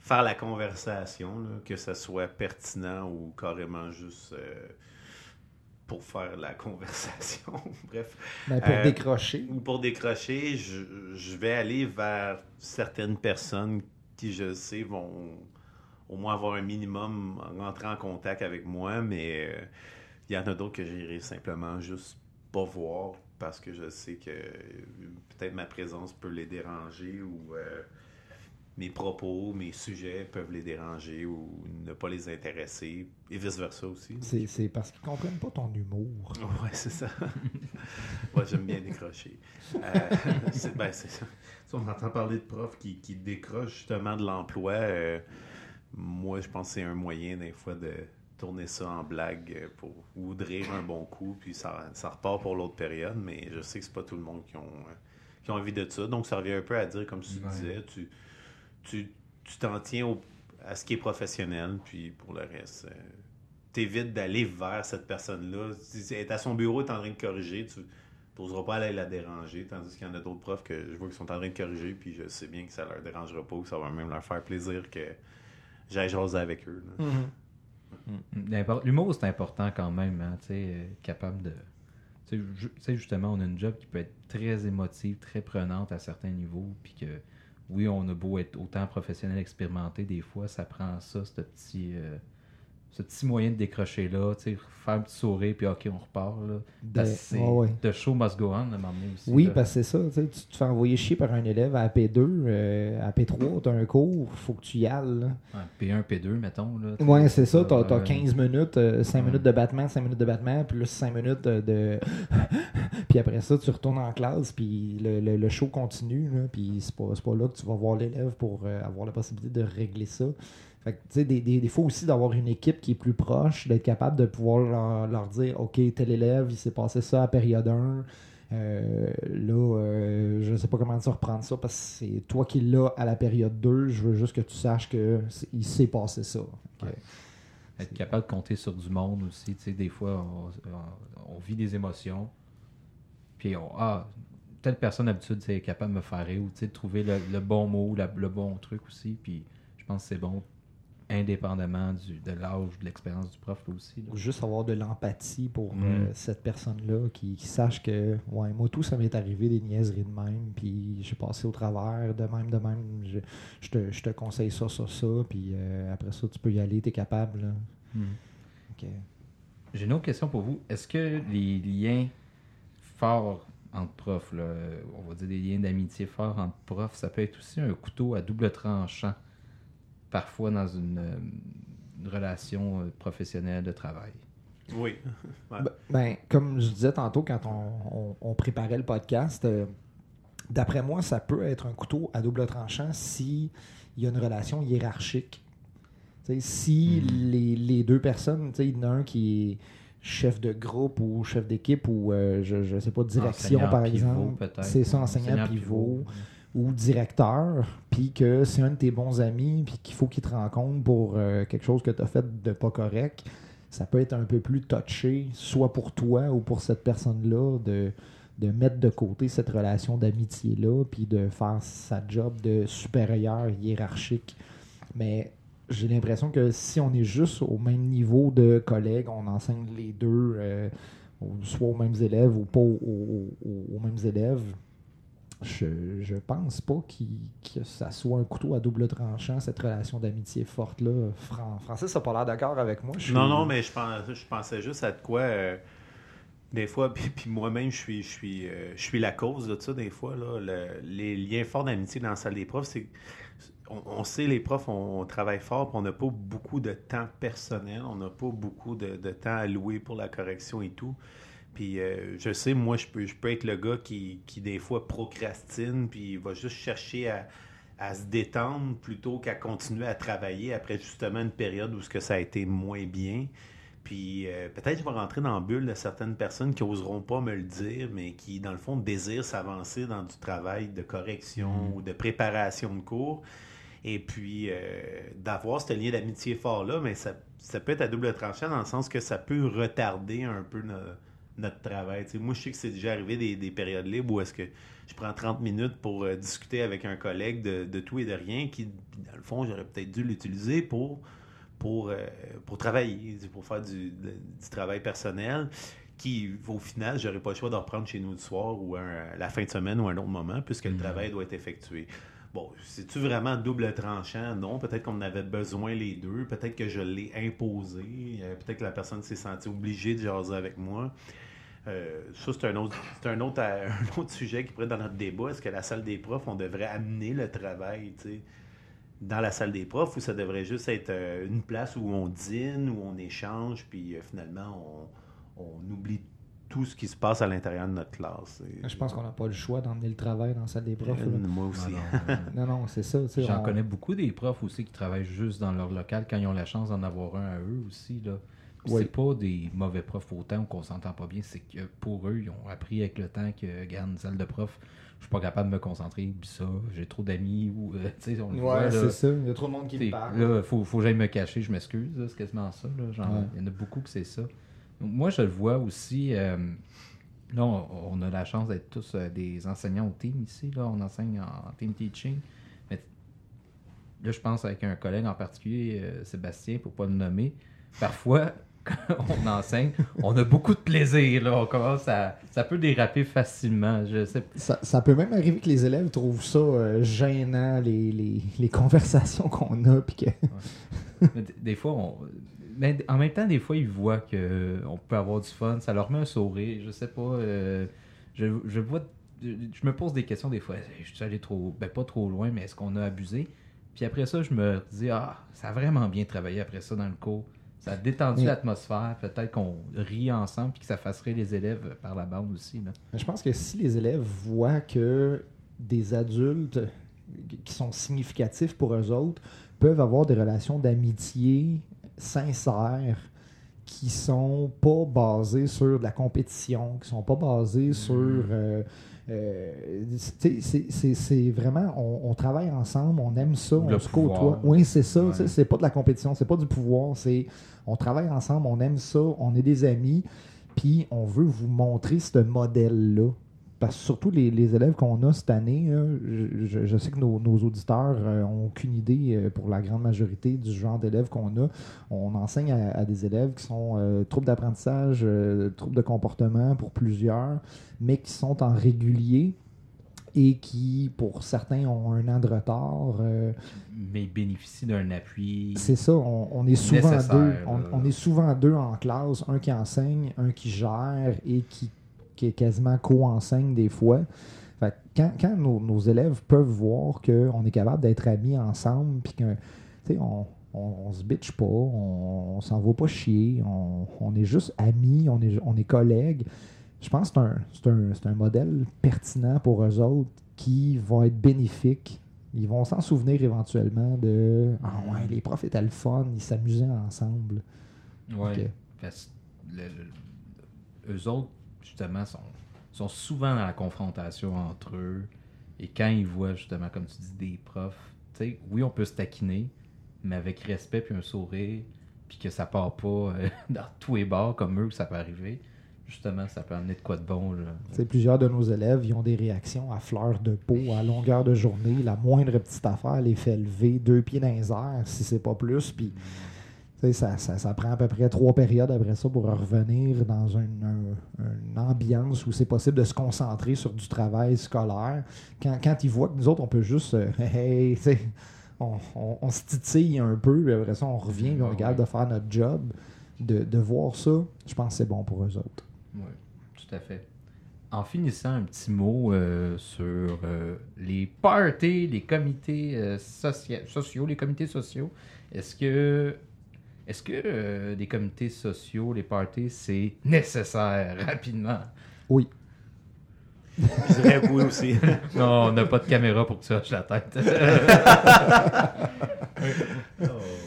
faire la conversation, là, que ça soit pertinent ou carrément juste euh, pour faire la conversation. Bref. Mais pour décrocher. Ou pour décrocher, je, je vais aller vers certaines personnes qui, je sais, vont au moins avoir un minimum rentrer en contact avec moi, mais euh, il y en a d'autres que j'irai simplement juste pas voir parce que je sais que peut-être ma présence peut les déranger ou euh, mes propos, mes sujets peuvent les déranger ou ne pas les intéresser et vice-versa aussi. C'est, c'est parce qu'ils comprennent pas ton humour. Ouais, c'est ça. Moi, j'aime bien décrocher. Euh, c'est, ben, c'est ça. Si on entend parler de profs qui, qui décrochent justement de l'emploi, euh, moi, je pense que c'est un moyen, des fois, de tourner ça en blague pour, ou de rire un bon coup, puis ça, ça repart pour l'autre période, mais je sais que c'est pas tout le monde qui ont, euh, qui ont envie de ça. Donc, ça revient un peu à dire, comme tu Ouais. disais, tu, tu, tu t'en tiens au- à ce qui est professionnel, puis pour le reste, euh, t'évites d'aller vers cette personne-là. Si elle est à son bureau, est en train de corriger, tu n'oseras pas aller la déranger, tandis qu'il y en a d'autres profs que je vois qui sont en train de corriger, puis je sais bien que ça leur dérangera pas, que ça va même leur faire plaisir que j'aille jaser avec eux. là. L'impor- L'humour, c'est important quand même, hein, tu sais, euh, capable de... Tu sais, ju- tu sais, justement, on a une job qui peut être très émotive, très prenante à certains niveaux, puis que, oui, on a beau être autant professionnel expérimenté, des fois, ça prend ça, ce petit, euh, ce petit moyen de décrocher là, tu sais, faire un petit sourire, puis OK, on repart, là. Parce De- ouais, ouais. The show must go on, à aussi. Oui, là. parce que c'est ça. tu te fais envoyer chier par un élève à P2, euh, à P3, tu as un cours, faut que tu y ailles. là. Ouais, P1, P2, mettons, là. tu Ouais, sais, c'est ça. Tu as, euh, 15 minutes, euh, 5 Ouais. minutes de battement, 5 minutes de battement, plus 5 minutes de. de- puis après ça, tu retournes en classe, puis le, le- le show continue. Là, puis c'est pas, pas là que tu vas voir l'élève pour euh, avoir la possibilité de régler ça. Fait que, tu sais, des, des, des fois aussi d'avoir une équipe qui est plus proche, d'être capable de pouvoir leur, leur dire OK, tel élève, il s'est passé ça à période 1. Euh, là, euh, je sais pas comment tu reprendre ça parce que c'est toi qui l'as à la période 2. Je veux juste que tu saches que c'est- il s'est passé ça. Être capable de compter sur du monde aussi. Tu sais, des fois, on, vit des émotions. Puis, on, ah, telle personne d'habitude, c'est capable de me faire rire ou de trouver le, le bon mot, la- le bon truc aussi. Puis, je pense que c'est bon, indépendamment du, de l'âge, de l'expérience du prof là aussi. là. Ou juste avoir de l'empathie pour Mm. euh, cette personne-là qui, qui sache que, ouais, moi, tout ça m'est arrivé des niaiseries de même, puis j'ai passé au travers de même, de même. Je, je te, je te conseille ça, ça, ça, puis euh, après ça, tu peux y aller, t'es capable. là. Hmm. Ok. J'ai une autre question pour vous. Est-ce que les liens forts entre profs, là, on va dire des liens d'amitié forts entre profs, ça peut être aussi un couteau à double tranchant, parfois dans une, une relation euh, professionnelle de travail? Oui. Ouais. Ben, ben, comme je disais tantôt quand on, on- on préparait le podcast, euh, d'après moi, ça peut être un couteau à double tranchant si il y a une relation hiérarchique. Si Mhm. les, les deux personnes, tu sais, il y en a un qui est chef de groupe ou chef d'équipe ou euh, je, je sais pas, direction Enseignant par pivot, exemple. C'est ça, enseignant, pivot ou directeur, puis que c'est un de tes bons amis, puis qu'il faut qu'il te rencontre pour euh, quelque chose que tu as fait de pas correct, ça peut être un peu plus touché, soit pour toi ou pour cette personne-là, de, de mettre de côté cette relation d'amitié-là, puis de faire sa job de supérieur hiérarchique. Mais j'ai l'impression que si on est juste au même niveau de collègues, on enseigne les deux, euh, soit aux mêmes élèves ou pas aux, mêmes élèves, je, je pense pas que ça soit un couteau à double tranchant, cette relation d'amitié forte-là. Francis n'a pas l'air d'accord avec moi. Non, non, mais je, je pensais juste à de quoi. Euh, des fois, puis, moi-même, je suis, je, suis, euh, je suis la cause de ça, des fois. Là, les liens forts d'amitié dans la salle des profs, c'est on, sait, les profs, on, travaille fort, puis on n'a pas beaucoup de temps personnel, on n'a pas beaucoup de, temps alloué pour la correction et tout. Puis euh, je sais, moi, je peux, je peux être le gars qui, des fois procrastine, puis va juste chercher à, se détendre plutôt qu'à continuer à travailler après justement une période où ce que ça a été moins bien. Puis euh, peut-être je vais rentrer dans la bulle de certaines personnes qui n'oseront pas me le dire, mais qui, dans le fond, désirent s'avancer dans du travail de correction mm. ou de préparation de cours. Et puis, euh, d'avoir ce lien d'amitié fort-là, mais ça, ça, peut être à double tranchant dans le sens que ça peut retarder un peu notre travail. moi, je sais que c'est déjà arrivé des, périodes libres où est-ce que je prends 30 minutes pour euh, discuter avec un collègue de, tout et de rien qui, dans le fond, j'aurais peut-être dû l'utiliser pour, pour, euh, pour travailler, pour faire du, travail personnel qui, au final, j'aurais pas le choix de reprendre chez nous le soir ou la fin de semaine ou un autre moment puisque le mm-hmm. travail doit être effectué. Bon, c'est-tu vraiment double tranchant? Non. Peut-être qu'on avait besoin les deux. Peut-être que je l'ai imposé. Euh, peut-être que la personne s'est sentie obligée de jaser avec moi. Euh, ça, c'est un, autre, un, autre, un autre sujet qui pourrait être dans notre débat. Est-ce que la salle des profs, on devrait amener le travail dans la salle des profs ou ça devrait juste être euh, une place où on dîne, où on échange, puis finalement, on, on oublie tout ce qui se passe à l'intérieur de notre classe. Je pense qu'on n'a pas le choix d'emmener le travail dans la salle des profs. moi aussi. non, non, c'est ça. J'en connais beaucoup des profs aussi qui travaillent juste dans leur local quand ils ont la chance d'en avoir un à eux aussi. Là. C'est pas des mauvais profs autant qu'on s'entend pas bien, c'est que pour eux, ils ont appris avec le temps que, regarde, une salle de prof, je suis pas capable de me concentrer, puis ça, j'ai trop d'amis, ou, euh, tu sais, on Ouais, c'est ça, il y a trop de monde qui me parle. Là, faut, faut que j'aille me cacher, je m'excuse, c'est quasiment ça, là, genre, il y en a beaucoup que c'est ça. Moi, je le vois aussi. Euh, là, on, a la chance d'être tous euh, des enseignants au team ici. Là, on enseigne en team teaching. Mais là, je pense avec un collègue en particulier, Sébastien, pour ne pas le nommer. Parfois, on enseigne, on a beaucoup de plaisir. Là. On commence à, ça peut déraper facilement. Je sais. Ça, ça peut même arriver que les élèves trouvent ça gênant, les, les, les conversations qu'on a. Puis que... des fois, on, mais en même temps, des fois, ils voient qu'on euh, peut avoir du fun. Ça leur met un sourire. Je sais pas. Euh, je, je, vois. Je me pose des questions des fois. Je suis allé trop. Ben, pas trop loin, mais est-ce qu'on a abusé? Puis après ça, je me dis, ah, ça a vraiment bien travaillé après ça dans le cours. Ça a détendu l'atmosphère. Peut-être qu'on rit ensemble puis que ça fasserait les élèves par la bande aussi. Je pense que si les élèves voient que des adultes qui sont significatifs pour eux autres peuvent avoir des relations d'amitié sincères qui sont pas basées sur de la compétition, qui sont pas basées sur. Mm. Euh, euh, c'est vraiment, on, travaille ensemble, on aime ça, on se côtoie. Oui, c'est ça, c'est pas de la compétition, c'est pas du pouvoir, c'est on travaille ensemble, on aime ça, on est des amis, puis on veut vous montrer ce modèle-là parce que surtout les, élèves qu'on a cette année, je, sais que nos, auditeurs n'ont euh, aucune idée euh, pour la grande majorité du genre d'élèves qu'on a. On enseigne à, des élèves qui sont euh, troubles d'apprentissage, troubles de comportement pour plusieurs, mais qui sont en régulier et qui, pour certains, ont un an de retard. mais bénéficient d'un appui. C'est ça, on, est souvent deux. on, est souvent deux en classe, un qui enseigne, un qui gère et qui qui est quasiment co-enseigne des fois. quand, quand nos, élèves peuvent voir qu'on est capable d'être amis ensemble, puis qu'on on, on, se bitch pas, on, s'en va pas chier, on, est juste amis, on est, on est collègues, je pense que c'est un, un, un, modèle pertinent pour eux autres qui va être bénéfique. Ils vont s'en souvenir éventuellement de Ah ouais, les profs étaient le fun, ils s'amusaient ensemble. Ouais. eux autres, justement, sont, sont souvent dans la confrontation entre eux. Et quand ils voient, justement, comme tu dis, des profs, tu sais, oui, on peut se taquiner, mais avec respect puis un sourire, puis que ça part pas euh, dans tous les bars comme eux, ça peut arriver. Justement, ça peut amener de quoi de bon. Là. Plusieurs de nos élèves ils ont des réactions à fleur de peau, à longueur de journée. La moindre petite affaire les fait lever deux pieds dans les airs, si c'est pas plus. Puis, ça, ça, ça prend à peu près trois périodes après ça pour revenir dans une, un- une ambiance où c'est possible de se concentrer sur du travail scolaire. Quand, quand ils voient que nous autres, on peut juste. euh, hey, on, on, on se titille un peu, puis après ça, on revient, puis on regarde ouais. de faire notre job. De, de voir ça, je pense que c'est bon pour eux autres. Oui, tout à fait. En finissant, un petit mot euh, sur euh, les parties, les comités euh, socia- sociaux, les comités sociaux. Est-ce que, est-ce que euh, les comités sociaux, les parties, c'est nécessaire rapidement? Oui. Je dirais oui aussi. Non, on n'a pas de caméra pour que tu hoches la tête.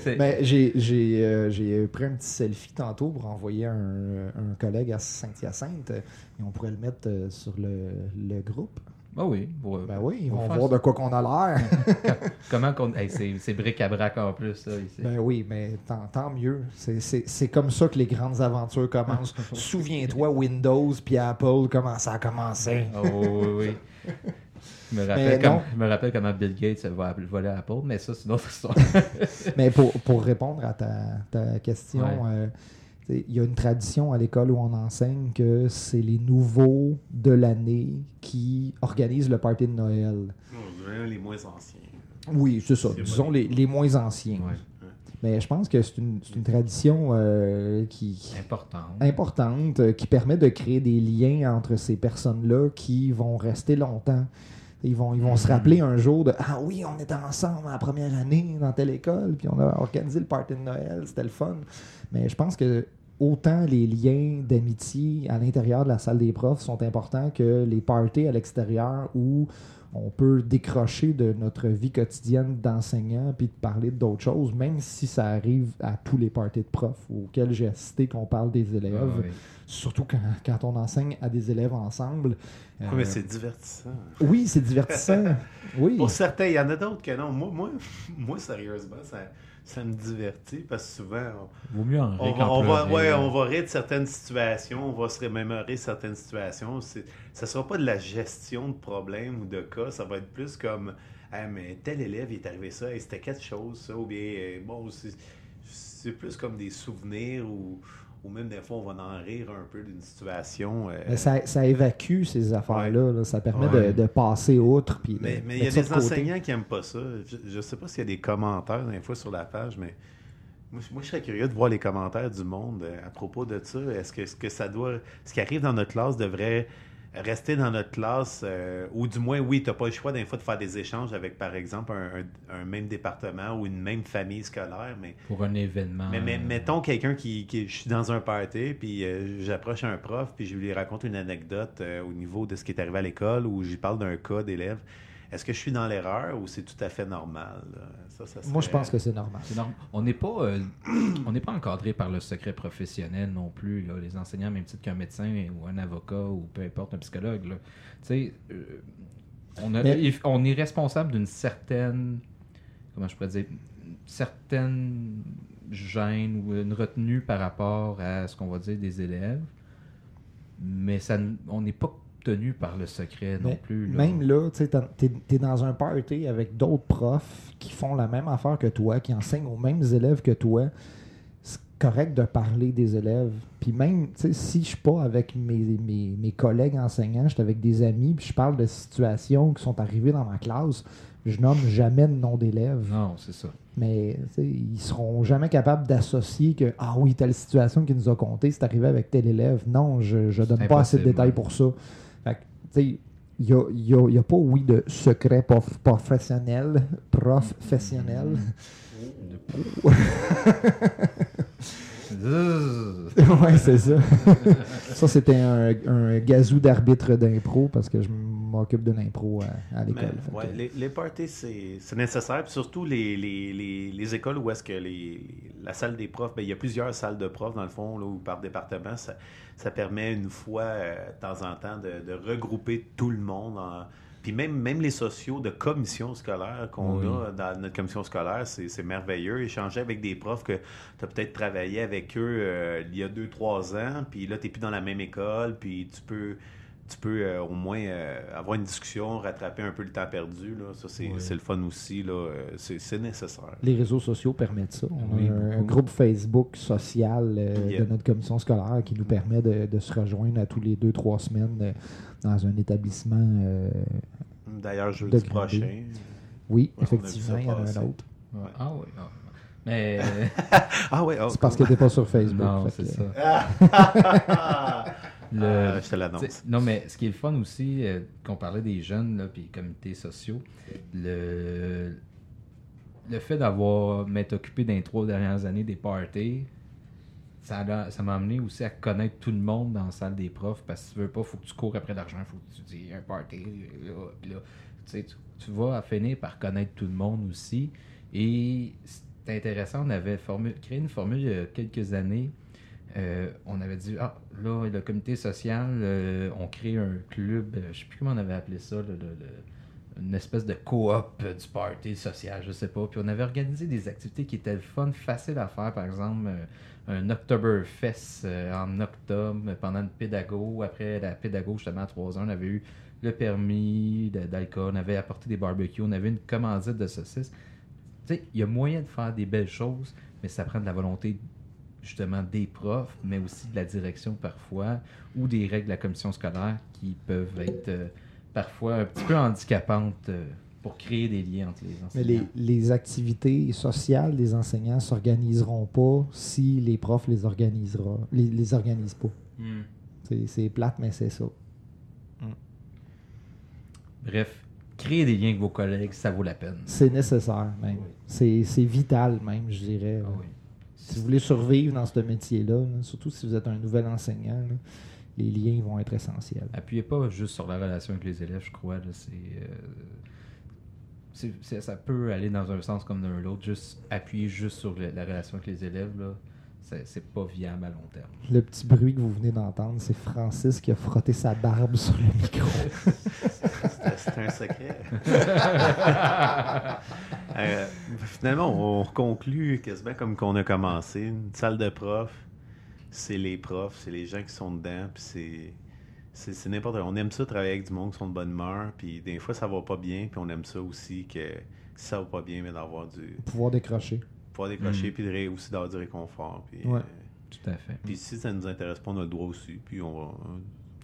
C'est- Ben, j'ai, j'ai, euh, j'ai pris un petit selfie tantôt pour envoyer un, un collègue à Saint-Hyacinthe et on pourrait le mettre euh, sur le, le groupe. Ah oui. Ben oui, ils on vont voir de quoi qu'on a l'air. Comment qu'on. Hey, c'est, bric-à-brac en plus, ça, ici. ben oui, mais tant, tant mieux. C'est, comme ça que les grandes aventures commencent. Souviens-toi, Windows puis Apple, comment ça a commencé. Oh, oui, oui. Je me, rappelle comme, je me rappelle comment Bill Gates va voler Apple, mais ça, c'est une autre histoire. Mais pour, pour répondre à ta, ta question, Ouais. euh, il y a une tradition à l'école où on enseigne que c'est les nouveaux de l'année qui organisent le party de Noël. Les moins anciens. Oui, c'est ça. C'est Disons les, les moins anciens. Ouais. Mais je pense que c'est une, c'est une tradition euh, qui Important. importante, euh, qui permet de créer des liens entre ces personnes-là qui vont rester longtemps. Ils vont, ils vont se rappeler un jour de Ah oui, on était ensemble à la première année dans telle école, puis on a organisé le party de Noël, c'était le fun. Mais je pense que autant les liens d'amitié à l'intérieur de la salle des profs sont importants que les parties à l'extérieur où on peut décrocher de notre vie quotidienne d'enseignant puis de parler d'autres choses, même si ça arrive à tous les parties de profs auxquels j'ai assisté qu'on parle des élèves, Ah, oui. surtout quand, quand on enseigne à des élèves ensemble. Oui, Euh, mais c'est divertissant. oui, c'est divertissant. oui. Pour certains, il y en a d'autres que non. Moi, moi, moi sérieusement, ça, ça me divertit parce que souvent, Vaut mieux en on, on va, on va- ouais, on rire de certaines situations, on va se remémorer certaines situations. Ça sera pas de la gestion de problèmes ou de cas, ça va être plus comme Ah, mais tel élève, il est arrivé ça, et c'était quelque chose, ça, ou bien, euh, bon, c'est plus comme des souvenirs ou, ou même des fois, on va en rire un peu d'une situation. euh, Mais ça, ça évacue ces affaires-là. là. Ça permet Ouais. de, de passer outre. Puis Mais il y a des côté. enseignants qui n'aiment pas ça. Je ne sais pas s'il y a des commentaires des fois sur la page, mais moi, je- moi, je serais curieux de voir les commentaires du monde euh, à propos de ça. Est-ce que, est-ce que ça doit. Ce qui arrive dans notre classe devrait rester dans notre classe, euh, ou du moins, oui, tu n'as pas le choix des fois de faire des échanges avec, par exemple, un, un- un même département ou une même famille scolaire, mais Pour un événement. mais, mais mettons quelqu'un qui, qui- Je suis dans un party, puis euh, j'approche un prof, puis je lui raconte une anecdote euh, au niveau de ce qui est arrivé à l'école, ou j'y parle d'un cas d'élève. Est-ce que je suis dans l'erreur ou c'est tout à fait normal? Ça, Moi, je pense que c'est normal. On n'est pas, euh, on n'est pas encadré par le secret professionnel non plus. là. Les enseignants, même titre qu'un médecin ou un avocat ou peu importe un psychologue. là. Tu sais, euh, on, a- Mais- il- on est responsable d'une certaine, comment je pourrais dire, certaine gêne ou une retenue par rapport à ce qu'on va dire des élèves, mais ça, on n'est pas tenu par le secret non Mais plus. là. Même là, tu es dans un party avec d'autres profs qui font la même affaire que toi, qui enseignent aux mêmes élèves que toi. C'est correct de parler des élèves. Puis même, si je suis pas avec mes, mes, mes collègues enseignants, je suis avec des amis, puis je parle de situations qui sont arrivées dans ma classe, je nomme jamais de nom d'élève. Non, c'est ça. Mais ils seront jamais capables d'associer que ah oui, telle situation qu'il nous a conté, c'est arrivé avec tel élève. Non, je, je donne pas assez de détails pour ça. Fait que, tu sais, il n'y a, y a- y a pas, oui, de secret prof- professionnel, professionnel. ouais, c'est ça. ça, c'était un, un gazou d'arbitre d'impro parce que je m'occupe de l'impro à, à l'école. Fait ouais, que- les, les parties, c'est nécessaire. Puis surtout les, les, les, les écoles où est-ce que les, la salle des profs, ben, il y a plusieurs salles de profs dans le fond, là, ou par département. Ça, ça permet une fois, euh, de temps en temps, de, de regrouper tout le monde en- Puis même, même les sociaux de commission scolaire qu'on Oui. a dans notre commission scolaire, c'est c'est merveilleux. Échanger avec des profs que tu as peut-être travaillé avec eux euh, il y a deux, trois ans, puis là, tu n'es plus dans la même école, puis tu peux, tu peux euh, au moins euh, avoir une discussion, rattraper un peu le temps perdu. Là. Ça, c'est Oui. c'est le fun aussi. là. Euh, C'est c'est nécessaire. Les réseaux sociaux permettent ça. On Oui, a un, groupe Facebook social euh, Yeah. de notre commission scolaire qui nous permet de, de se rejoindre à tous les deux, trois semaines euh, dans un établissement. euh, D'ailleurs, jeudi prochain. oui, Ouais, effectivement, il y en a un autre. Ouais. Ah oui. ah. Mais Ah ouais, oh, C'est parce que t'es pas sur Facebook. non, fait c'est que- ça. Le- Euh, je te Tu l'annonce. sais, Non, mais ce qui est le fun aussi, euh, qu'on parlait des jeunes, là, puis comités sociaux, le, le fait d'avoir m'être occupé dans les trois dernières années des parties, ça m'a amené aussi à connaître tout le monde dans la salle des profs, parce que si tu veux pas, faut que tu cours après l'argent, faut que tu dis un party, là, puis là, tu sais, tu, tu vas finir par connaître tout le monde aussi. Et c'est intéressant, on avait créé une formule il y a quelques années euh, on avait dit, ah, là, le comité social, euh, on crée un club, euh, je sais plus comment on avait appelé ça, une espèce de coop du party social, je sais pas. Puis on avait organisé des activités qui étaient fun, faciles à faire, par exemple, un Oktoberfest en octobre pendant une pédago. Après la pédago, justement, à 3 ans, on avait eu le permis d'alcool, on avait apporté des barbecues, on avait une commandite de saucisses. Tu sais, il y a moyen de faire des belles choses, mais ça prend de la volonté justement des profs, mais aussi de la direction parfois, ou des règles de la commission scolaire qui peuvent être euh, parfois un petit peu handicapantes euh, pour créer des liens entre les Mais les, enseignants. les activités sociales des enseignants s'organiseront pas si les profs les organisera, les, les organisent pas. Hmm. C'est- plate, mais c'est ça. Bref, créer des liens avec vos collègues, ça vaut la peine. C'est nécessaire même. Oui. C'est vital même, je dirais. Ah oui. Si vous voulez survivre dans ce métier-là, là, surtout si vous êtes un nouvel enseignant, les liens vont être essentiels. Appuyez pas juste sur la relation avec les élèves, je crois. euh, c'est- ça peut aller dans un sens comme dans l'autre. Juste appuyer juste sur la relation avec les élèves, c'est, c'est pas viable à long terme. Le petit bruit que vous venez d'entendre, c'est Francis qui a frotté sa barbe sur le micro. C'était un secret. Euh, finalement, on conclut quasiment comme qu'on a commencé. Une salle de prof, c'est les profs, c'est les gens qui sont dedans, puis c'est. C'est c'est n'importe quoi. On aime ça travailler avec du monde qui sont de bonne humeur, puis des fois ça va pas bien, puis on aime ça aussi que si ça va pas bien, mais d'avoir du. Pouvoir décrocher. Pouvoir décrocher, Mm. puis de aussi d'avoir du réconfort. Puis, Ouais. euh, Tout à fait. puis si ça nous intéresse pas, on a le droit aussi, puis on va.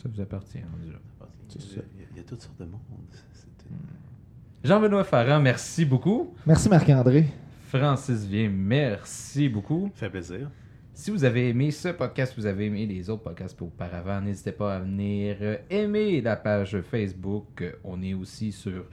Ça vous appartient, rendu là. C'est Il y, ça. a, il y a toutes sortes de monde. C'est- Jean-Benoît Farran, merci beaucoup. Merci Marc-André. Francis Vien, merci beaucoup. Ça fait plaisir. Si vous avez aimé ce podcast, vous avez aimé les autres podcasts auparavant, n'hésitez pas à venir euh, aimer la page Facebook. On est aussi sur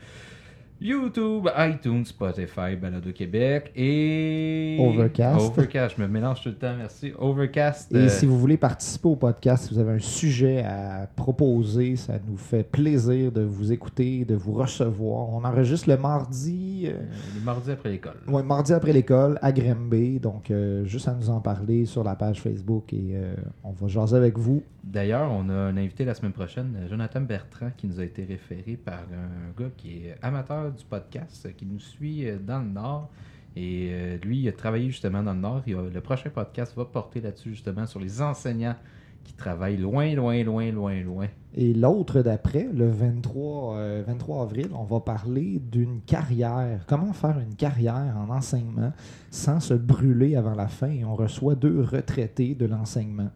YouTube, iTunes, Spotify, Balado Québec et Overcast. Overcast, je me mélange tout le temps, merci. Overcast. Et euh, si vous voulez participer au podcast, si vous avez un sujet à proposer, ça nous fait plaisir de vous écouter, de vous recevoir. On enregistre le mardi, euh, les mardis après l'école. ouais, mardi après l'école à Grimby. Donc, euh, juste à nous en parler sur la page Facebook et on va jaser avec vous. D'ailleurs, on a un invité la semaine prochaine, Jonathan Bertrand, qui nous a été référé par un gars qui est amateur du podcast, euh, qui nous suit euh, dans le Nord. Et euh, lui, il a travaillé justement dans le Nord. Le prochain podcast va porter là-dessus, justement, sur les enseignants qui travaillent loin, loin, loin, loin, loin. Et l'autre d'après, le 23, euh, 23 avril, on va parler d'une carrière. Comment faire une carrière en enseignement sans se brûler avant la fin? Et on reçoit deux retraités de l'enseignement.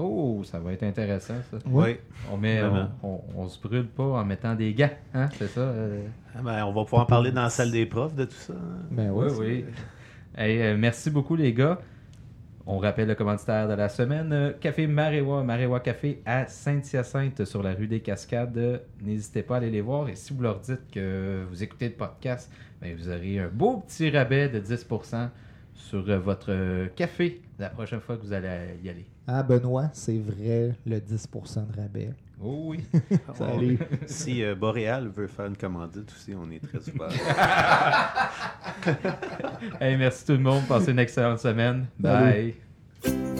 Oh, ça va être intéressant, ça. Ouais. On, met, on, Vraiment. on, on se brûle pas en mettant des gants, hein, c'est ça? euh? Ah ben, on va pouvoir parler dans la salle des profs de tout ça. hein. Ben Oui, oui. Hey, euh, merci beaucoup, les gars. On rappelle le commanditaire de la semaine. euh, Café Maréwa, Maréwa Café à Saint-Hyacinthe sur la rue des Cascades. N'hésitez pas à aller les voir. Et si vous leur dites que vous écoutez le podcast, ben, vous aurez un beau petit rabais de 10% sur votre café la prochaine fois que vous allez y aller. Ah, Benoît, c'est vrai, le 10% de rabais. Oh oui. Salut. Si euh, Boréal veut faire une commandite aussi, on est très ouvert. Hey, merci tout le monde. Passez une excellente semaine. Salut. Bye.